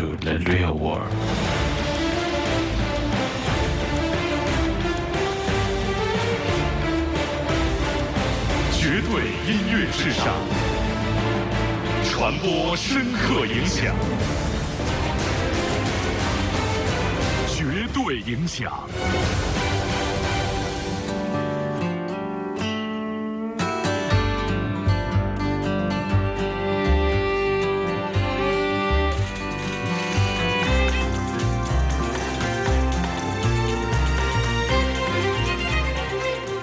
绝对音乐至上，传播深刻影响，绝对影响。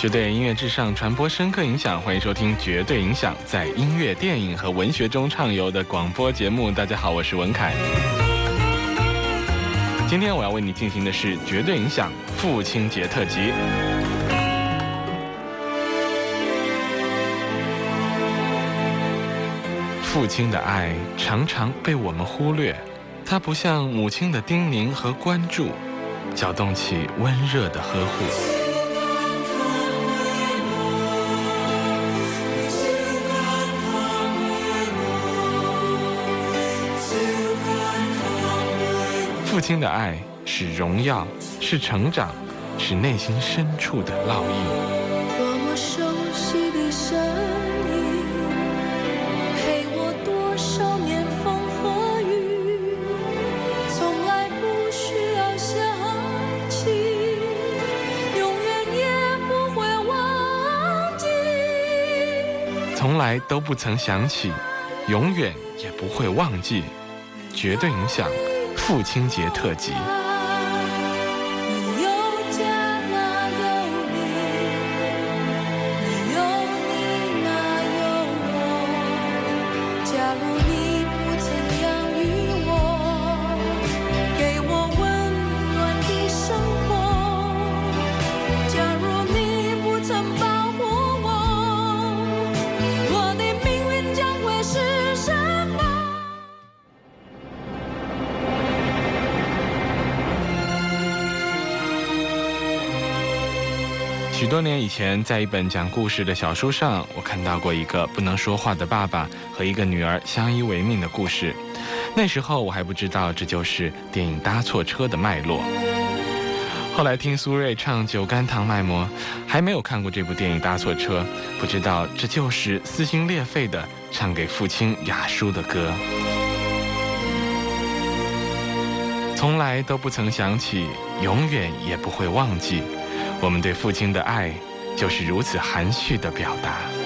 对音乐至上，传播深刻影响。欢迎收听《绝对影响》在音乐、电影和文学中畅游的广播节目。大家好，我是文凯。今天我要为你进行的是《绝对影响》父亲节特辑。父亲的爱常常被我们忽略，他不像母亲的叮咛和关注，搅动起温热的呵护。父亲的爱是荣耀，是成长，是内心深处的烙印。多么熟悉的声音，陪我多少年风和雨，从来不需要想起，永远也不会忘记。从来都不曾想起，永远也不会忘记，绝对影响。父亲节特辑。前，在一本讲故事的小书上，我看到过一个不能说话的爸爸和一个女儿相依为命的故事。那时候我还不知道这就是电影《搭错车》的脉络。后来听苏芮唱《酒干倘卖无》，还没有看过这部电影《搭错车》，不知道这就是撕心裂肺的唱给父亲雅叔的歌。从来都不曾想起，永远也不会忘记。我们对父亲的爱，就是如此含蓄的表达。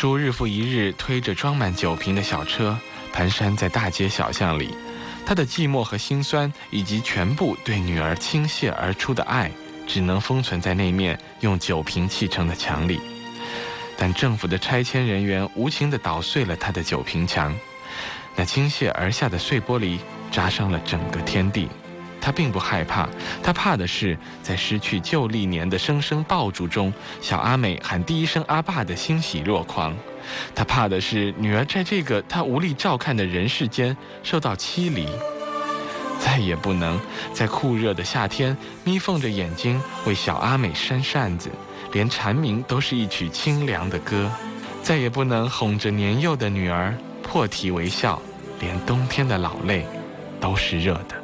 叔日复一日推着装满酒瓶的小车，蹒跚在大街小巷里。他的寂寞和心酸，以及全部对女儿倾泻而出的爱，只能封存在那面用酒瓶砌成的墙里。但政府的拆迁人员无情地捣碎了他的酒瓶墙，那倾泻而下的碎玻璃扎伤了整个天地。他并不害怕，他怕的是在失去旧历年的声声爆竹中，小阿美喊第一声阿爸的欣喜若狂。他怕的是女儿在这个他无力照看的人世间受到欺凌，再也不能在酷热的夏天眯缝着眼睛为小阿美扇扇子，连蝉鸣都是一曲清凉的歌。再也不能哄着年幼的女儿破涕为笑，连冬天的老泪都是热的。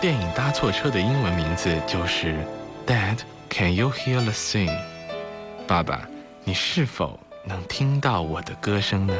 电影搭错车的英文名字就是《Dad Can You Hear the Sing》？爸爸，你是否能听到我的歌声呢？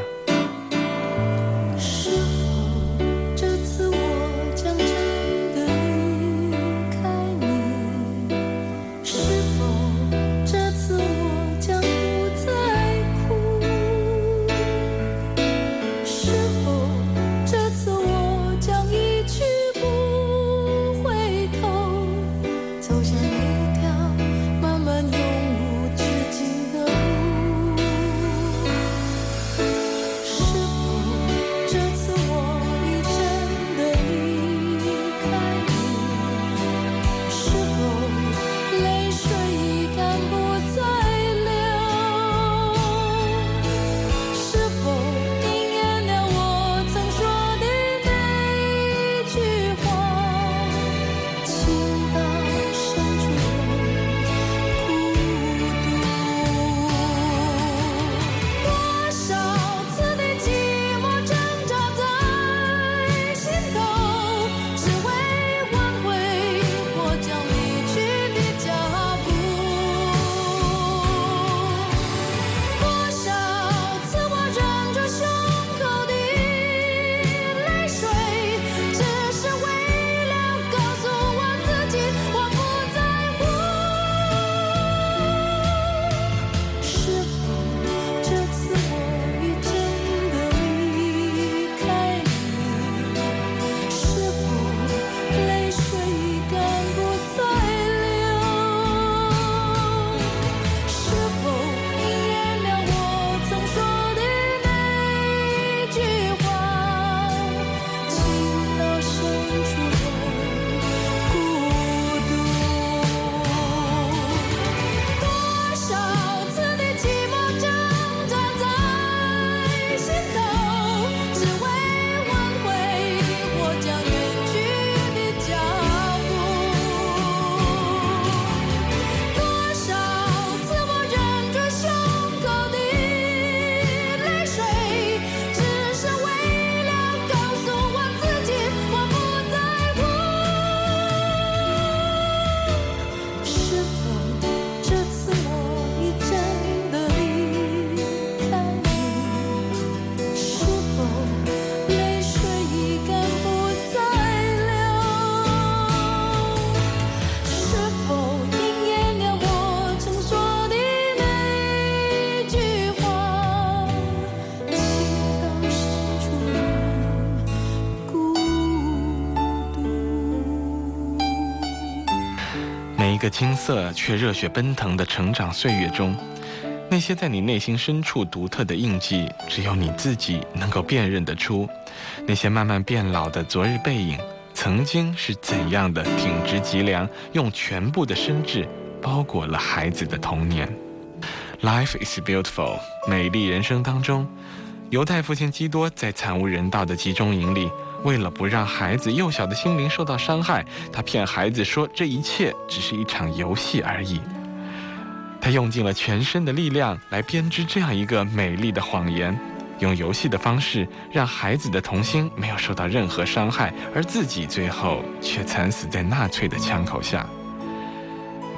涩却热血奔腾的成长岁月中，那些在你内心深处独特的印记，只有你自己能够辨认得出。那些慢慢变老的昨日背影，曾经是怎样的挺直脊梁，用全部的身智包裹了孩子的童年。Life is beautiful，美丽人生当中，犹太父亲基多在惨无人道的集中营里。为了不让孩子幼小的心灵受到伤害，他骗孩子说这一切只是一场游戏而已。他用尽了全身的力量来编织这样一个美丽的谎言，用游戏的方式让孩子的童心没有受到任何伤害，而自己最后却惨死在纳粹的枪口下。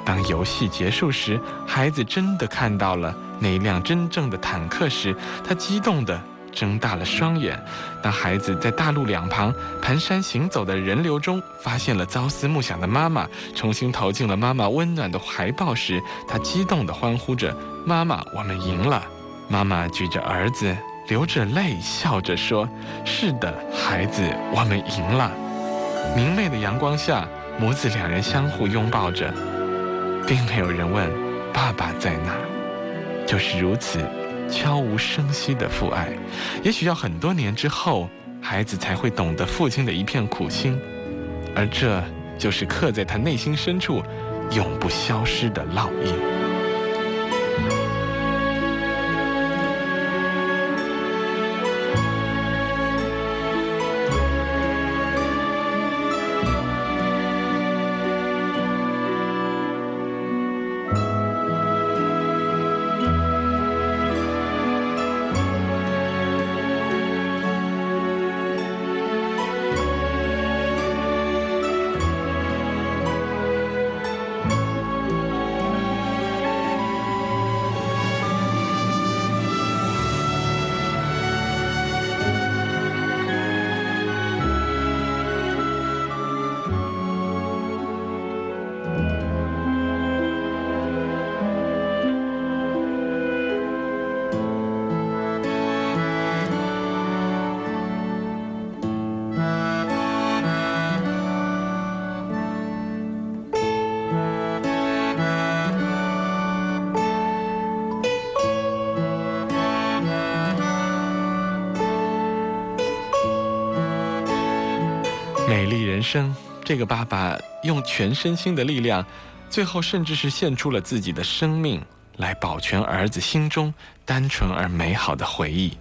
当游戏结束时，孩子真的看到了那一辆真正的坦克时，他激动的。睁大了双眼，当孩子在大路两旁蹒跚行走的人流中发现了朝思暮想的妈妈，重新投进了妈妈温暖的怀抱时，他激动地欢呼着：“妈妈，我们赢了！”妈妈举着儿子，流着泪，笑着说：“是的，孩子，我们赢了。”明媚的阳光下，母子两人相互拥抱着，并没有人问：“爸爸在哪？”就是如此。悄无声息的父爱，也许要很多年之后，孩子才会懂得父亲的一片苦心，而这就是刻在他内心深处，永不消失的烙印。生，这个爸爸用全身心的力量，最后甚至是献出了自己的生命，来保全儿子心中单纯而美好的回忆。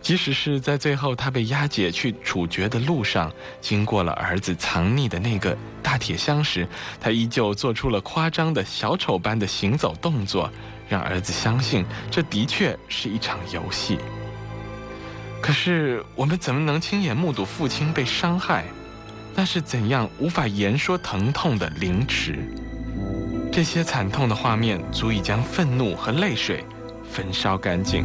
即使是在最后他被押解去处决的路上，经过了儿子藏匿的那个大铁箱时，他依旧做出了夸张的小丑般的行走动作，让儿子相信这的确是一场游戏。可是我们怎么能亲眼目睹父亲被伤害？那是怎样无法言说疼痛的凌迟？这些惨痛的画面足以将愤怒和泪水焚烧干净。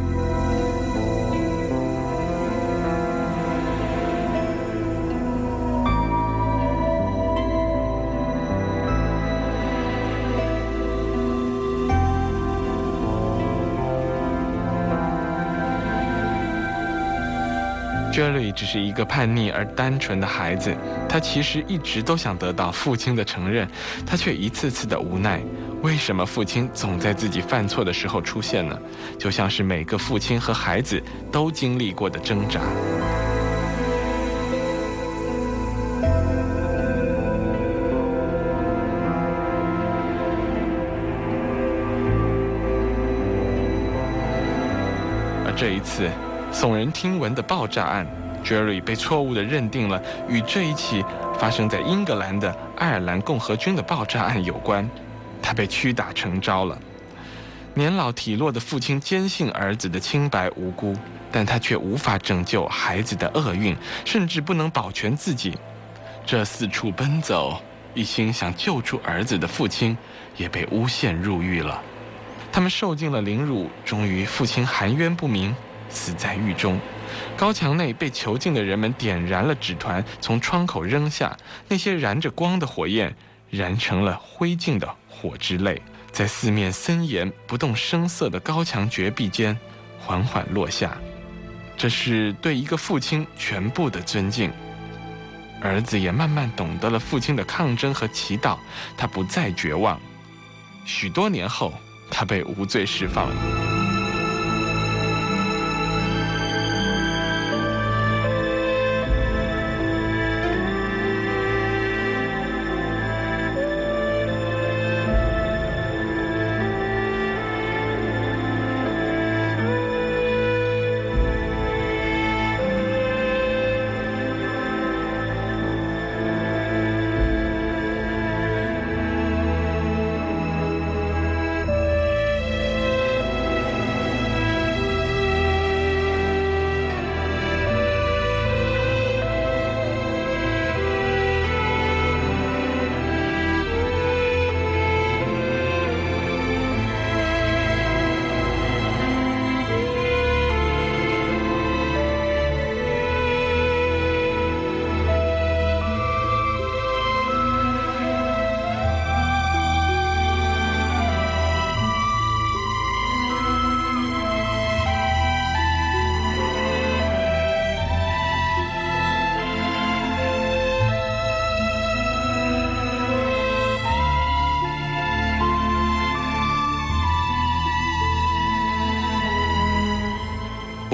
Jerry 只是一个叛逆而单纯的孩子，他其实一直都想得到父亲的承认，他却一次次的无奈。为什么父亲总在自己犯错的时候出现呢？就像是每个父亲和孩子都经历过的挣扎。而这一次。耸人听闻的爆炸案，Jerry 被错误地认定了与这一起发生在英格兰的爱尔兰共和军的爆炸案有关，他被屈打成招了。年老体弱的父亲坚信儿子的清白无辜，但他却无法拯救孩子的厄运，甚至不能保全自己。这四处奔走、一心想救出儿子的父亲，也被诬陷入狱了。他们受尽了凌辱，终于父亲含冤不明。死在狱中，高墙内被囚禁的人们点燃了纸团，从窗口扔下。那些燃着光的火焰，燃成了灰烬的火之泪，在四面森严、不动声色的高墙绝壁间，缓缓落下。这是对一个父亲全部的尊敬。儿子也慢慢懂得了父亲的抗争和祈祷，他不再绝望。许多年后，他被无罪释放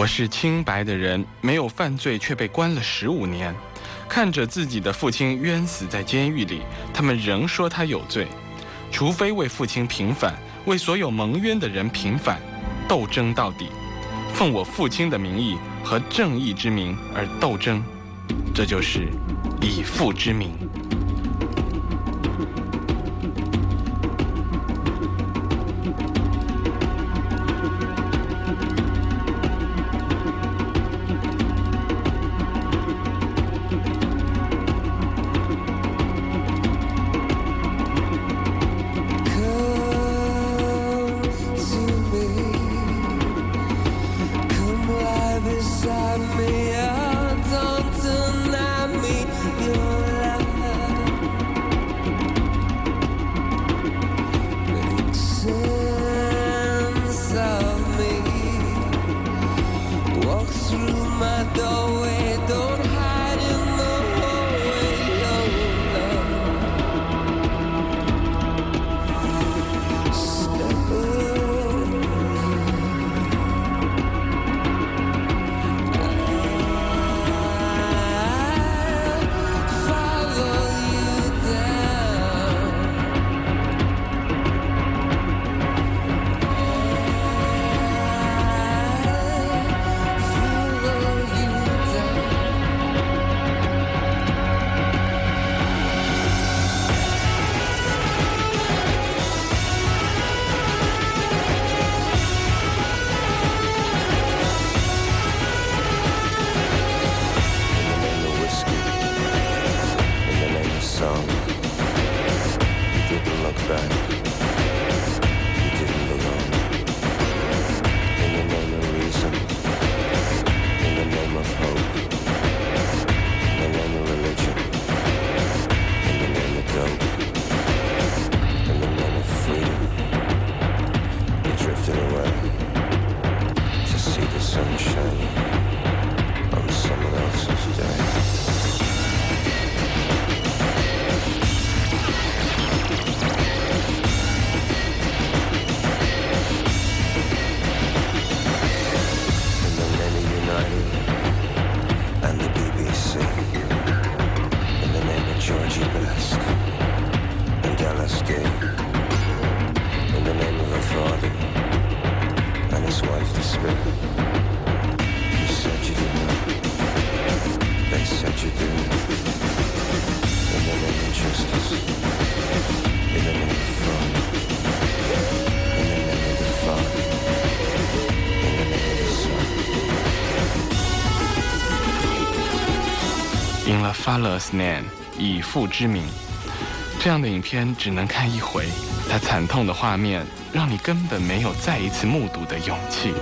我是清白的人，没有犯罪却被关了十五年，看着自己的父亲冤死在监狱里，他们仍说他有罪。除非为父亲平反，为所有蒙冤的人平反，斗争到底，奉我父亲的名义和正义之名而斗争，这就是以父之名。Father's name，以父之名。这样的影片只能看一回，它惨痛的画面让你根本没有再一次目睹的勇气。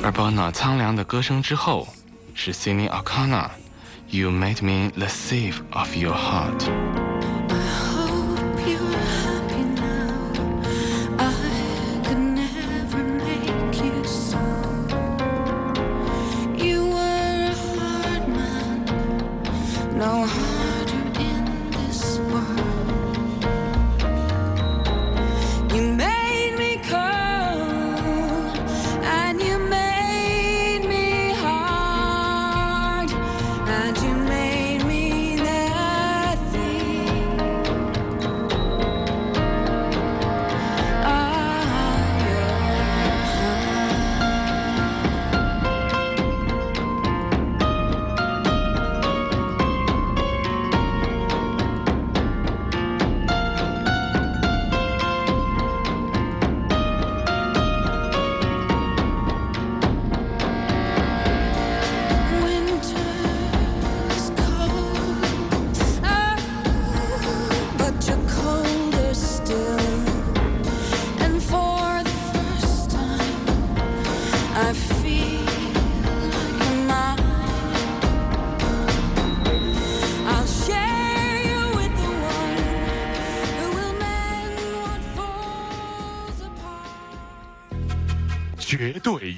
而 Bono 苍凉的歌声之后，是 Celine O'Connor，You made me the thief of your heart。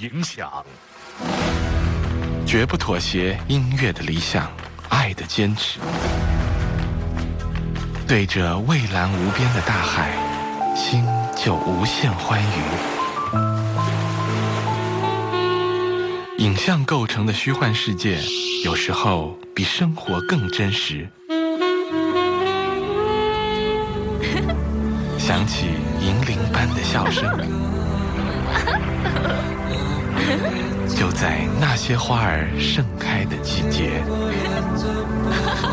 影响。绝不妥协音乐的理想，爱的坚持。对着蔚蓝无边的大海，心就无限欢愉。影像构成的虚幻世界，有时候比生活更真实。响起银铃般的笑声。在那些花儿盛开的季节，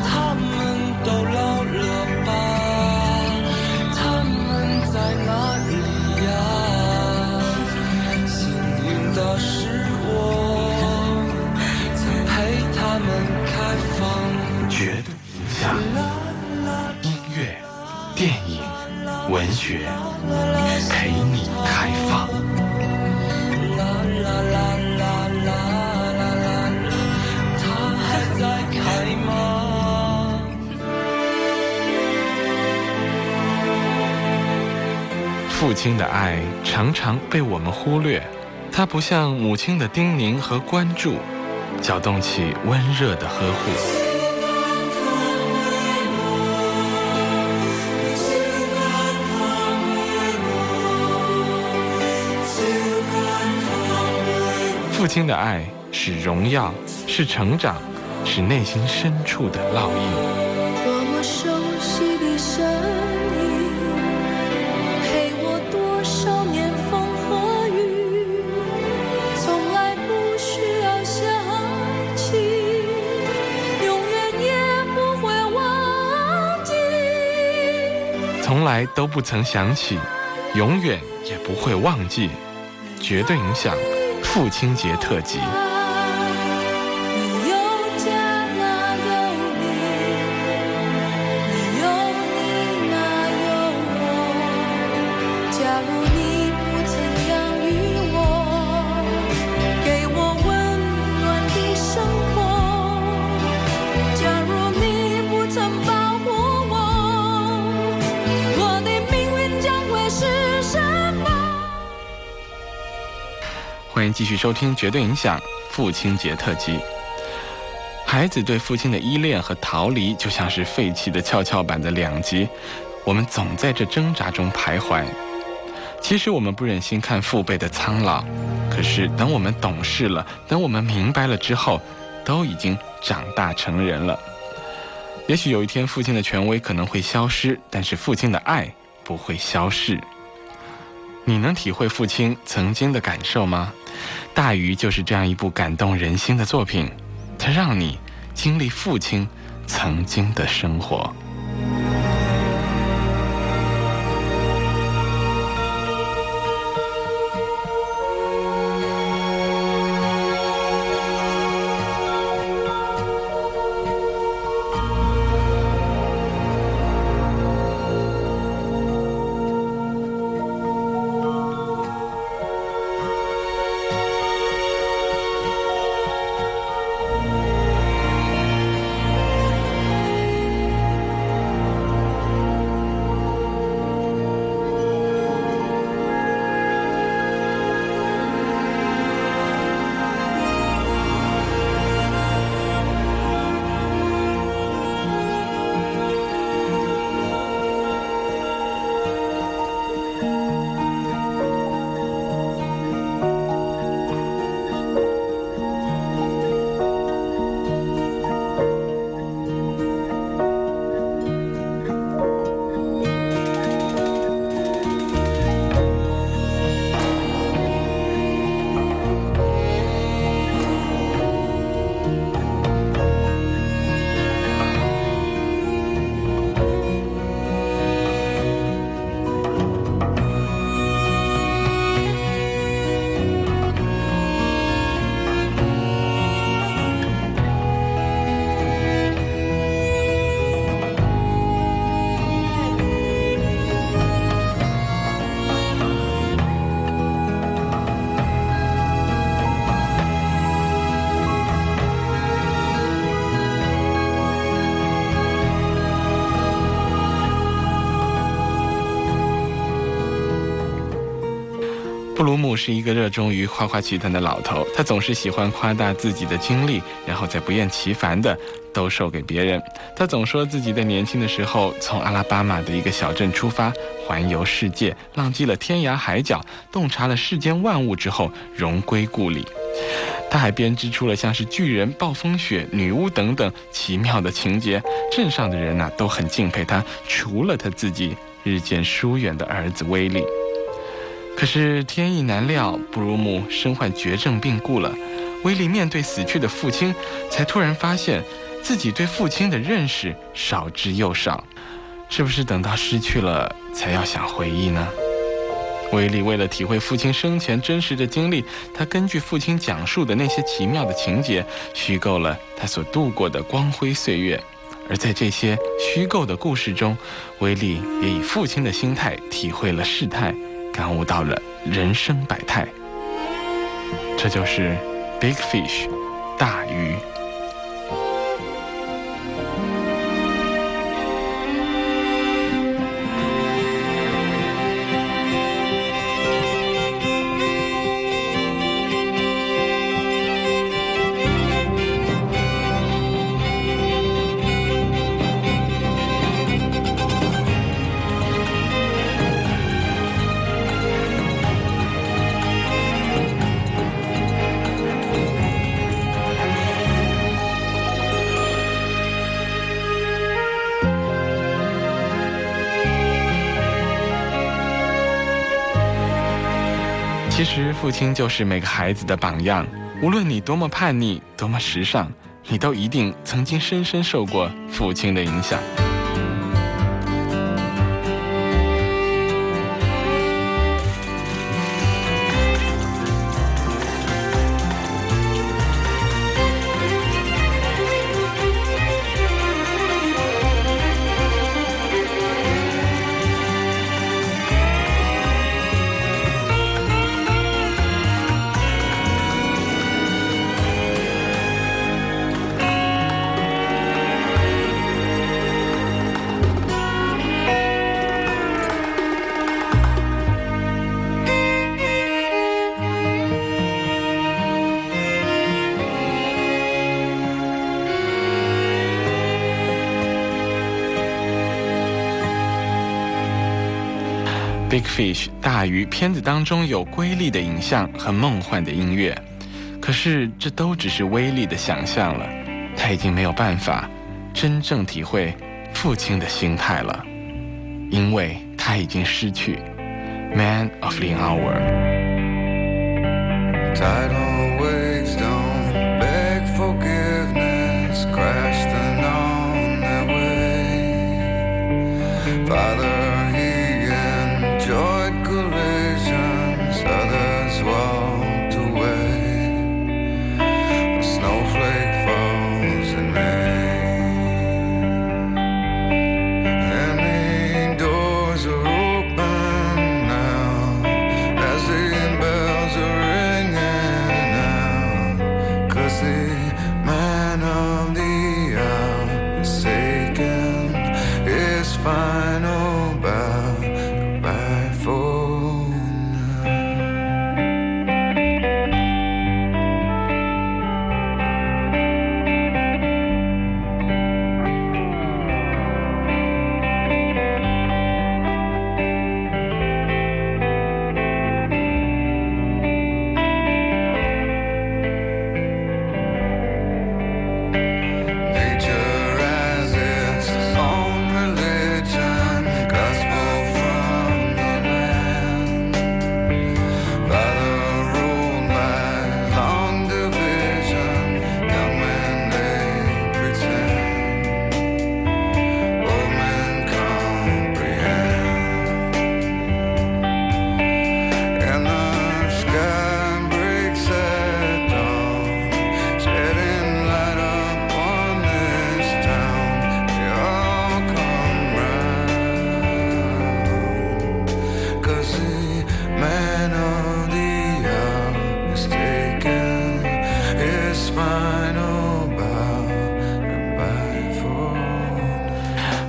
亲的爱常常被我们忽略，它不像母亲的叮咛和关注，搅动起温热的呵护。父亲的爱是荣耀，是成长，是内心深处的烙印。都不曾想起，永远也不会忘记，绝对影响父亲节特辑。继续收听《绝对影响》父亲节特辑。孩子对父亲的依恋和逃离，就像是废弃的跷跷板的两极，我们总在这挣扎中徘徊。其实我们不忍心看父辈的苍老，可是等我们懂事了，等我们明白了之后，都已经长大成人了。也许有一天，父亲的权威可能会消失，但是父亲的爱不会消逝。你能体会父亲曾经的感受吗？《大鱼》就是这样一部感动人心的作品，它让你经历父亲曾经的生活。鲁姆是一个热衷于夸夸其谈的老头，他总是喜欢夸大自己的经历，然后再不厌其烦的兜售给别人。他总说自己在年轻的时候从阿拉巴马的一个小镇出发，环游世界，浪迹了天涯海角，洞察了世间万物之后，荣归故里。他还编织出了像是巨人、暴风雪、女巫等等奇妙的情节，镇上的人呐都很敬佩他，除了他自己日渐疏远的儿子威利。可是天意难料，布鲁姆身患绝症病故了。威利面对死去的父亲，才突然发现自己对父亲的认识少之又少。是不是等到失去了，才要想回忆呢？威利为了体会父亲生前真实的经历，他根据父亲讲述的那些奇妙的情节，虚构了他所度过的光辉岁月。而在这些虚构的故事中，威利也以父亲的心态体会了世态。感悟到了人生百态，这就是 Big Fish，大鱼。其实，父亲就是每个孩子的榜样。无论你多么叛逆，多么时尚，你都一定曾经深深受过父亲的影响。Fish 大于片子当中有瑰丽的影像和梦幻的音乐，可是这都只是威力的想象了。他已经没有办法真正体会父亲的心态了，因为他已经失去 Man of the Hour。circle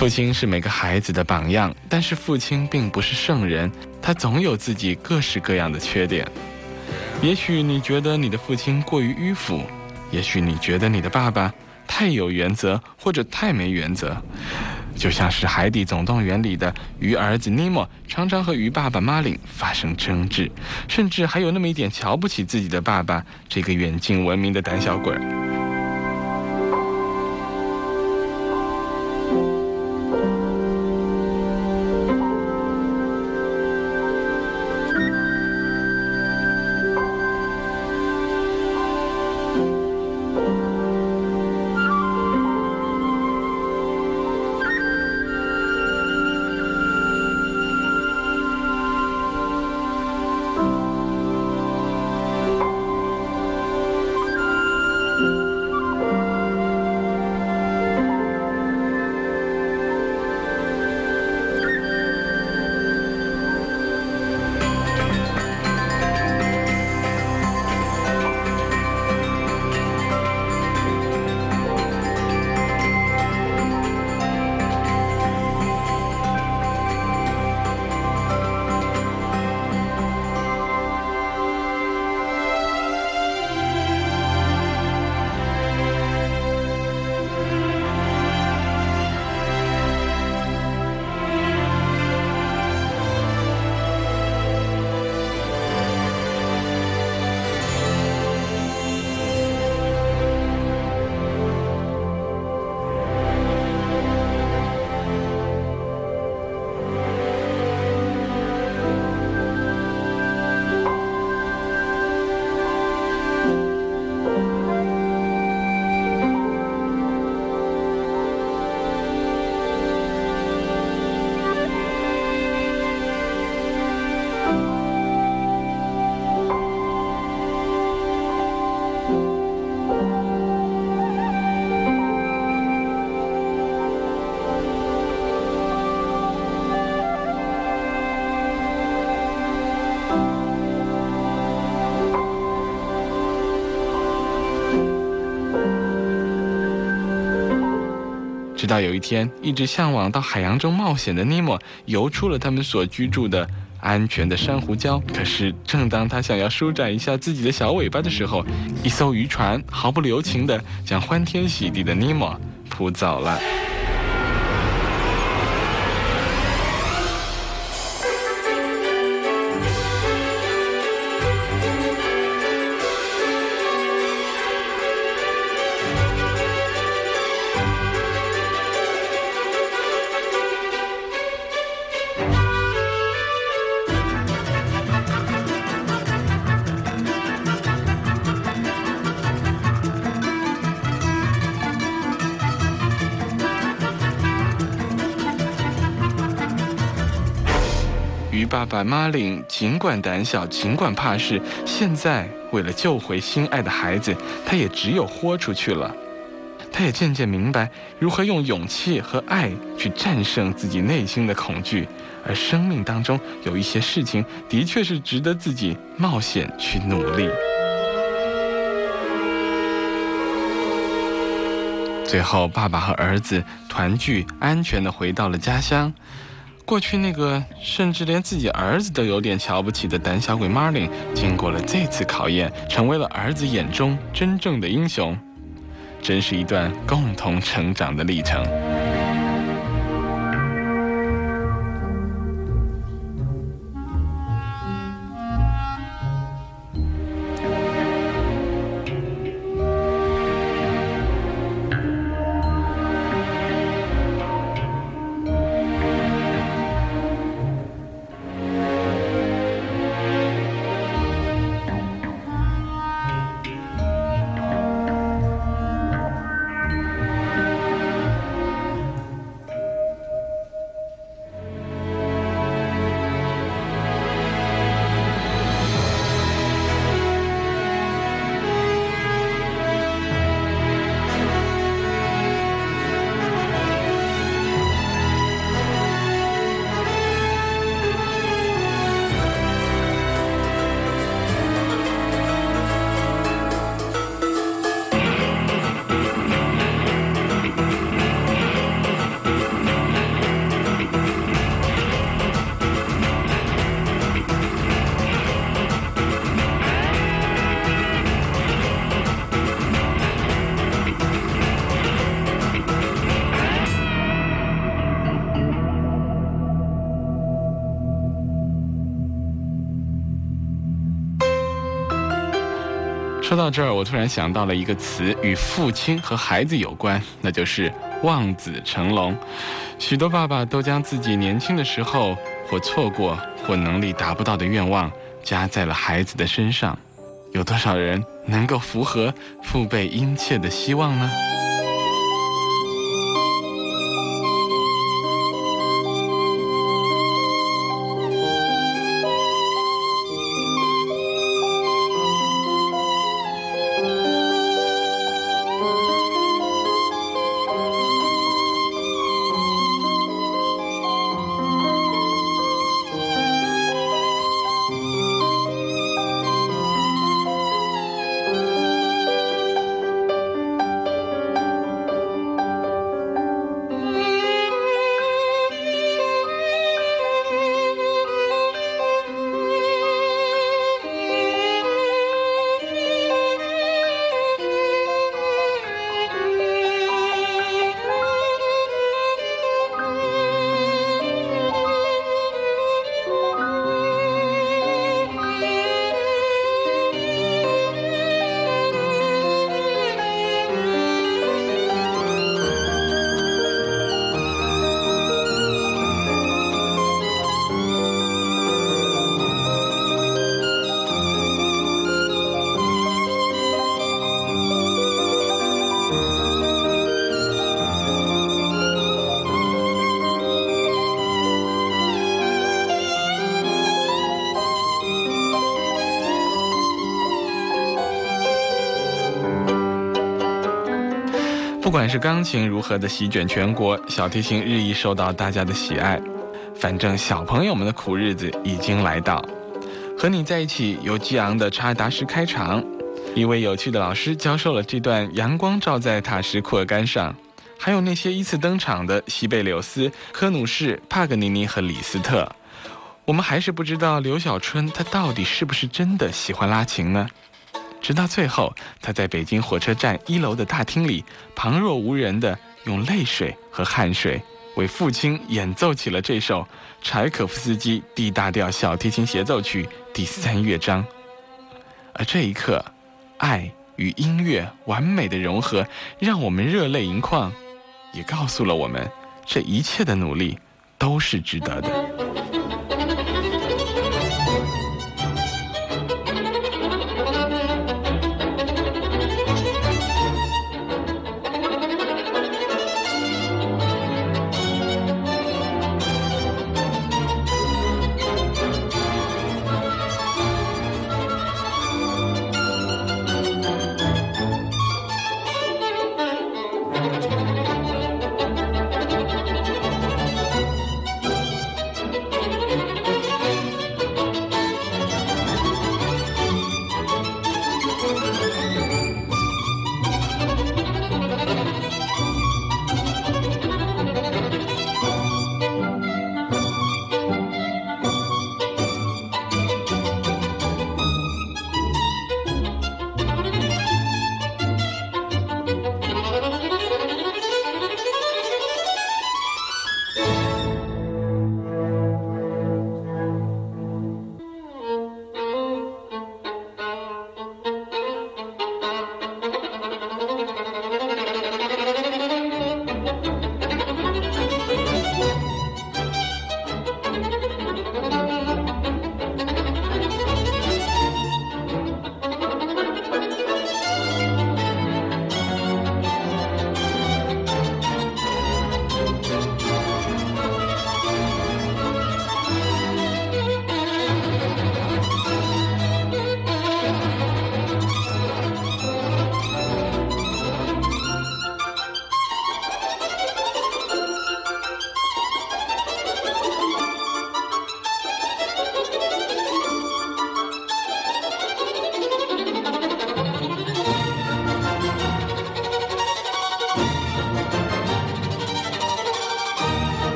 父亲是每个孩子的榜样，但是父亲并不是圣人，他总有自己各式各样的缺点。也许你觉得你的父亲过于迂腐，也许你觉得你的爸爸太有原则或者太没原则，就像是《海底总动员》里的鱼儿子尼莫，常常和鱼爸爸马林发生争执，甚至还有那么一点瞧不起自己的爸爸这个远近闻名的胆小鬼直到有一天，一直向往到海洋中冒险的尼莫游出了他们所居住的安全的珊瑚礁。可是，正当他想要舒展一下自己的小尾巴的时候，一艘渔船毫不留情地将欢天喜地的尼莫扑走了。爸爸马林尽管胆小，尽管怕事，现在为了救回心爱的孩子，他也只有豁出去了。他也渐渐明白如何用勇气和爱去战胜自己内心的恐惧，而生命当中有一些事情的确是值得自己冒险去努力。最后，爸爸和儿子团聚，安全的回到了家乡。过去那个甚至连自己儿子都有点瞧不起的胆小鬼 Marlin，经过了这次考验，成为了儿子眼中真正的英雄。真是一段共同成长的历程。说到这儿，我突然想到了一个词，与父亲和孩子有关，那就是望子成龙。许多爸爸都将自己年轻的时候或错过或能力达不到的愿望加在了孩子的身上。有多少人能够符合父辈殷切的希望呢？不管是钢琴如何的席卷全国，小提琴日益受到大家的喜爱。反正小朋友们的苦日子已经来到。和你在一起由激昂的查尔达什开场，一位有趣的老师教授了这段阳光照在塔什库尔干上，还有那些依次登场的西贝柳斯、科努士、帕格尼尼和李斯特。我们还是不知道刘小春他到底是不是真的喜欢拉琴呢？直到最后，他在北京火车站一楼的大厅里，旁若无人的用泪水和汗水为父亲演奏起了这首柴可夫斯基 D 大调小提琴协奏曲第三乐章。而这一刻，爱与音乐完美的融合，让我们热泪盈眶，也告诉了我们，这一切的努力都是值得的。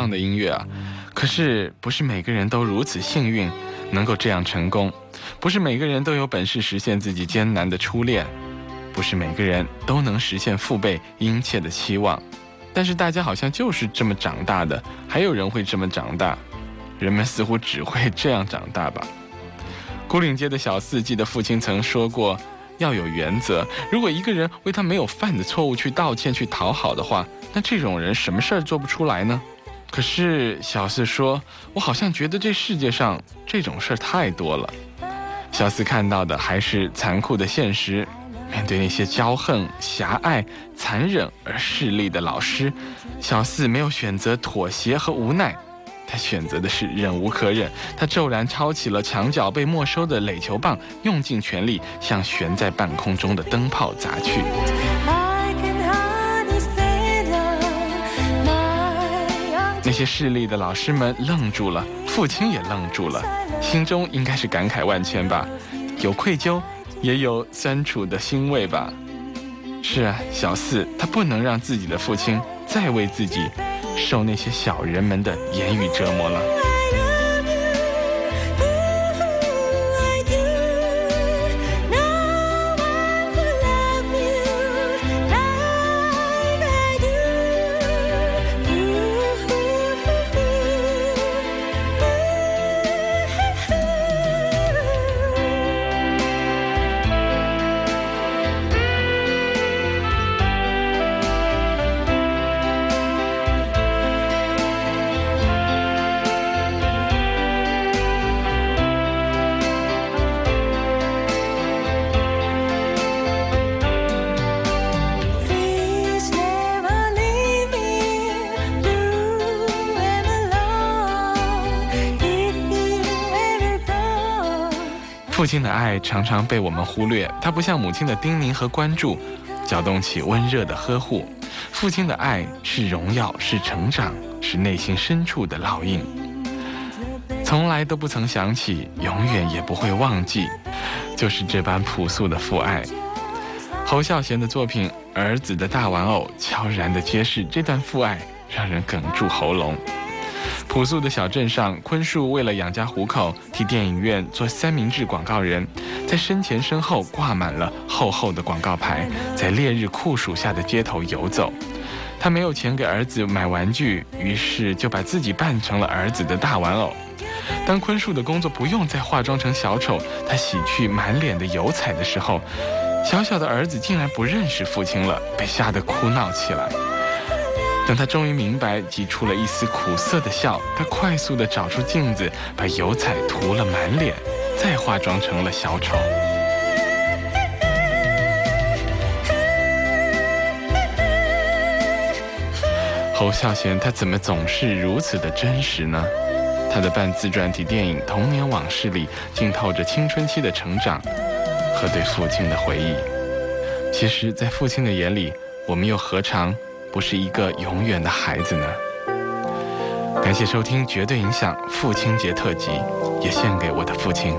棒的音乐啊！可是不是每个人都如此幸运，能够这样成功；不是每个人都有本事实现自己艰难的初恋；不是每个人都能实现父辈殷切的期望。但是大家好像就是这么长大的，还有人会这么长大，人们似乎只会这样长大吧。孤岭街的小四记得父亲曾说过。要有原则。如果一个人为他没有犯的错误去道歉、去讨好的话，那这种人什么事儿做不出来呢？可是小四说：“我好像觉得这世界上这种事儿太多了。”小四看到的还是残酷的现实。面对那些骄横、狭隘、残忍而势利的老师，小四没有选择妥协和无奈。他选择的是忍无可忍，他骤然抄起了墙角被没收的垒球棒，用尽全力向悬在半空中的灯泡砸去。那些势力的老师们愣住了，父亲也愣住了，心中应该是感慨万千吧，有愧疚，也有酸楚的欣慰吧。是啊，小四他不能让自己的父亲再为自己。受那些小人们的言语折磨了。亲的爱常常被我们忽略，他不像母亲的叮咛和关注，搅动起温热的呵护。父亲的爱是荣耀，是成长，是内心深处的烙印，从来都不曾想起，永远也不会忘记，就是这般朴素的父爱。侯孝贤的作品《儿子的大玩偶》悄然地揭示这段父爱，让人哽住喉咙。朴素的小镇上，坤树为了养家糊口，替电影院做三明治广告人，在身前身后挂满了厚厚的广告牌，在烈日酷暑下的街头游走。他没有钱给儿子买玩具，于是就把自己扮成了儿子的大玩偶。当坤树的工作不用再化妆成小丑，他洗去满脸的油彩的时候，小小的儿子竟然不认识父亲了，被吓得哭闹起来。等他终于明白，挤出了一丝苦涩的笑，他快速地找出镜子，把油彩涂了满脸，再化妆成了小丑。侯孝贤，他怎么总是如此的真实呢？他的半自传体电影《童年往事》里，浸透着青春期的成长和对父亲的回忆。其实，在父亲的眼里，我们又何尝？不是一个永远的孩子呢。感谢收听《绝对影响父亲节特辑》，也献给我的父亲。